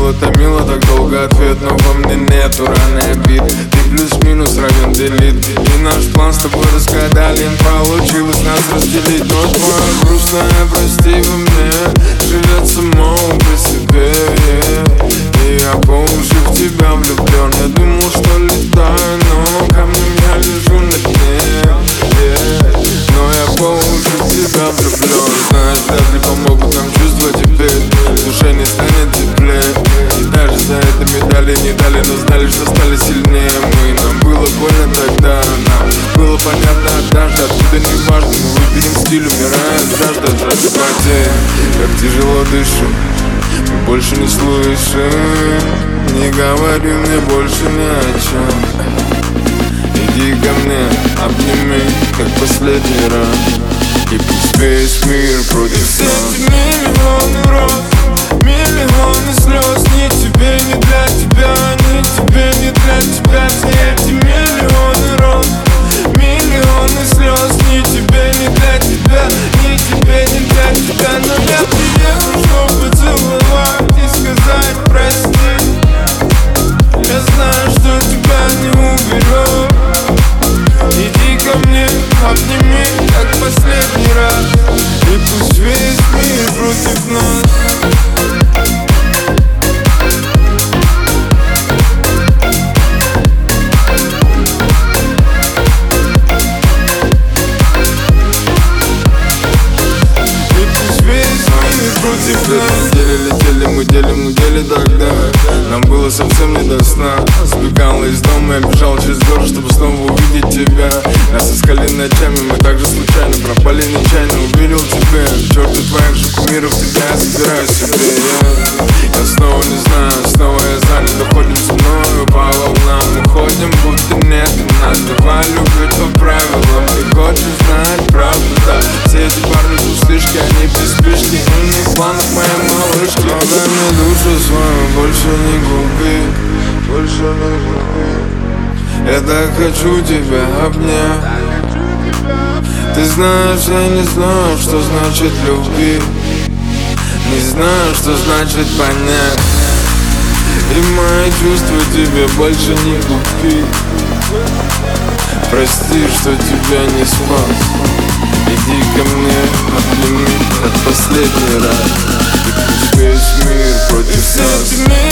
мило, томило так долго ответ Но во мне нету. Раны обид Ты плюс-минус равен делит. И наш план с тобой разгадали Получилось нас разделить. Но твоя грустная, прости во мне Живет само по себе. yeah. Тяжело дышу больше не слышим Не говори мне больше ни о чем. Иди ко мне, обними, как последний раз. И пусть весь мир против нас. Миллионы роз, миллионы слез обними, как последний раз. И пусть весь мир против нас. Летели, летели, мы делим мы также случайно пропали нечаянно Увидел тебя, к черту твоих же кумиров, тебя я собираю себе я, я снова не знаю, снова я занят Уходим со мною по волнам. Уходим, будто нет нас Давай любить по правилам Ты хочешь знать правду, да. Все эти парни пустышки, они без спешки И не в планах моей малышки Но дай мне душу свою, больше не губи Больше не губи. Я так хочу тебя обнять Ты знаешь, я не знаю, что значит любить Не знаю, что значит понять. И мои чувства тебе больше не купить Прости, что тебя не спас. Иди ко мне, обними, как последний раз. Пусть весь мир против нас